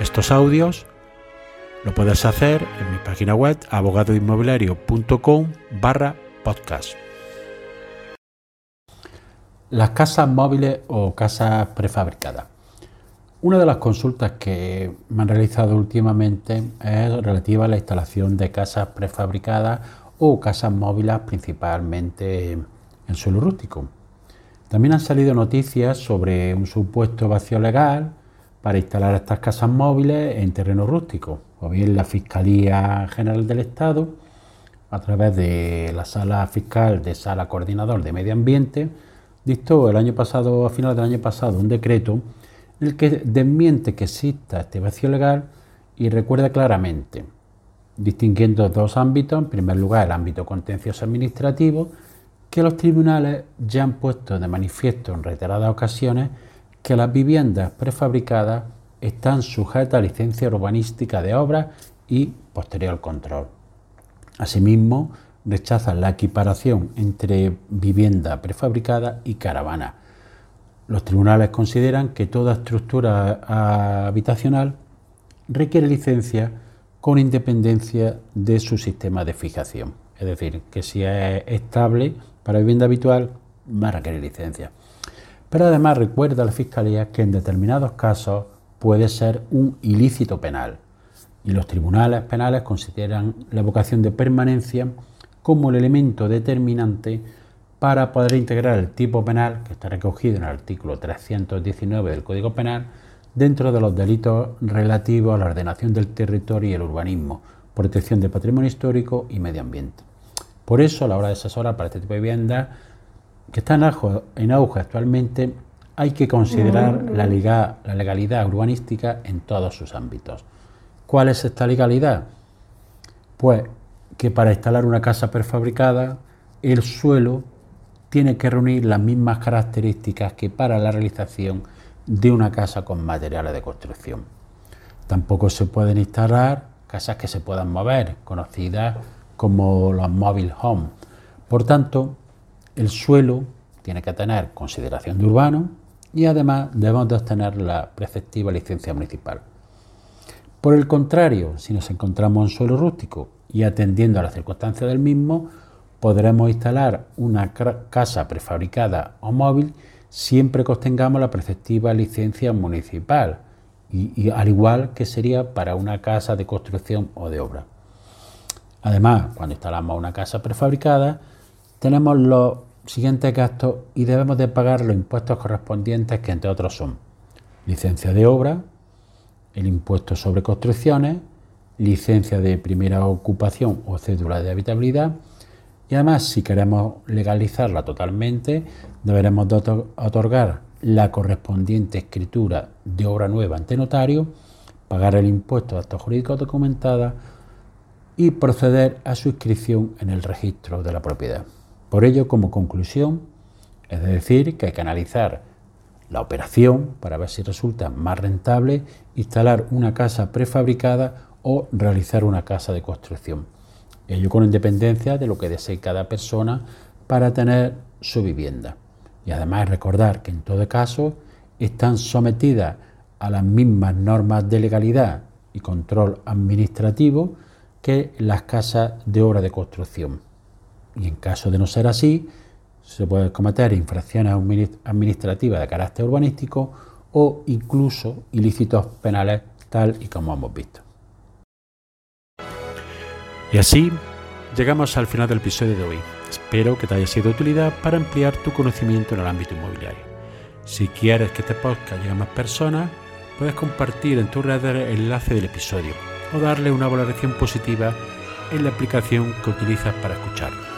estos audios, lo puedes hacer en mi página web abogadoinmobiliario.com barra podcast. Las casas móviles o casas prefabricadas. Una de las consultas que me han realizado últimamente es relativa a la instalación de casas prefabricadas o casas móviles principalmente en suelo rústico. También han salido noticias sobre un supuesto vacío legal para instalar estas casas móviles en terreno rústico, o bien la Fiscalía General del Estado, a través de la Sala Fiscal de Sala Coordinador de Medio Ambiente, dictó el año pasado, a final del año pasado, un decreto en el que desmiente que exista este vacío legal y recuerda claramente, distinguiendo dos ámbitos, en primer lugar el ámbito contencioso administrativo, que los tribunales ya han puesto de manifiesto en reiteradas ocasiones que las viviendas prefabricadas están sujetas a licencia urbanística de obra y posterior control. Asimismo, rechazan la equiparación entre vivienda prefabricada y caravana. Los tribunales consideran que toda estructura habitacional requiere licencia con independencia de su sistema de fijación. Es decir, que si es estable para vivienda habitual, va a requerir licencia. Pero además recuerda a la Fiscalía que en determinados casos puede ser un ilícito penal y los tribunales penales consideran la vocación de permanencia como el elemento determinante para poder integrar el tipo penal que está recogido en el artículo 319 del Código Penal dentro de los delitos relativos a la ordenación del territorio y el urbanismo, protección del patrimonio histórico y medio ambiente. Por eso, a la hora de asesorar para este tipo de viviendas, que está en auge, actualmente, hay que considerar la, la legalidad urbanística en todos sus ámbitos. ¿Cuál es esta legalidad? Pues que para instalar una casa prefabricada, el suelo tiene que reunir las mismas características que para la realización de una casa con materiales de construcción. Tampoco se pueden instalar casas que se puedan mover, conocidas como los mobile home. Por tanto, el suelo tiene que tener consideración de urbano y además debemos de obtener la preceptiva licencia municipal. Por el contrario, si nos encontramos en suelo rústico y atendiendo a las circunstancias del mismo, podremos instalar una casa prefabricada o móvil siempre que obtengamos la preceptiva licencia municipal, y, al igual que sería para una casa de construcción o de obra. Además, cuando instalamos una casa prefabricada, tenemos los siguientes gastos y debemos de pagar los impuestos correspondientes que entre otros son licencia de obra, el impuesto sobre construcciones, licencia de primera ocupación o cédula de habitabilidad y además si queremos legalizarla totalmente deberemos de otorgar la correspondiente escritura de obra nueva ante notario, pagar el impuesto de actos jurídicos documentados y proceder a su inscripción en el registro de la propiedad. Por ello, como conclusión, es decir, que hay que analizar la operación para ver si resulta más rentable instalar una casa prefabricada o realizar una casa de construcción. Ello con independencia de lo que desee cada persona para tener su vivienda. Y además recordar que en todo caso están sometidas a las mismas normas de legalidad y control administrativo que las casas de obra de construcción. Y en caso de no ser así, se pueden cometer infracciones administrativas de carácter urbanístico o incluso ilícitos penales tal y como hemos visto. Y así llegamos al final del episodio de hoy. Espero que te haya sido de utilidad para ampliar tu conocimiento en el ámbito inmobiliario. Si quieres que este podcast llegue a más personas, puedes compartir en tu red el enlace del episodio o darle una valoración positiva en la aplicación que utilizas para escucharlo.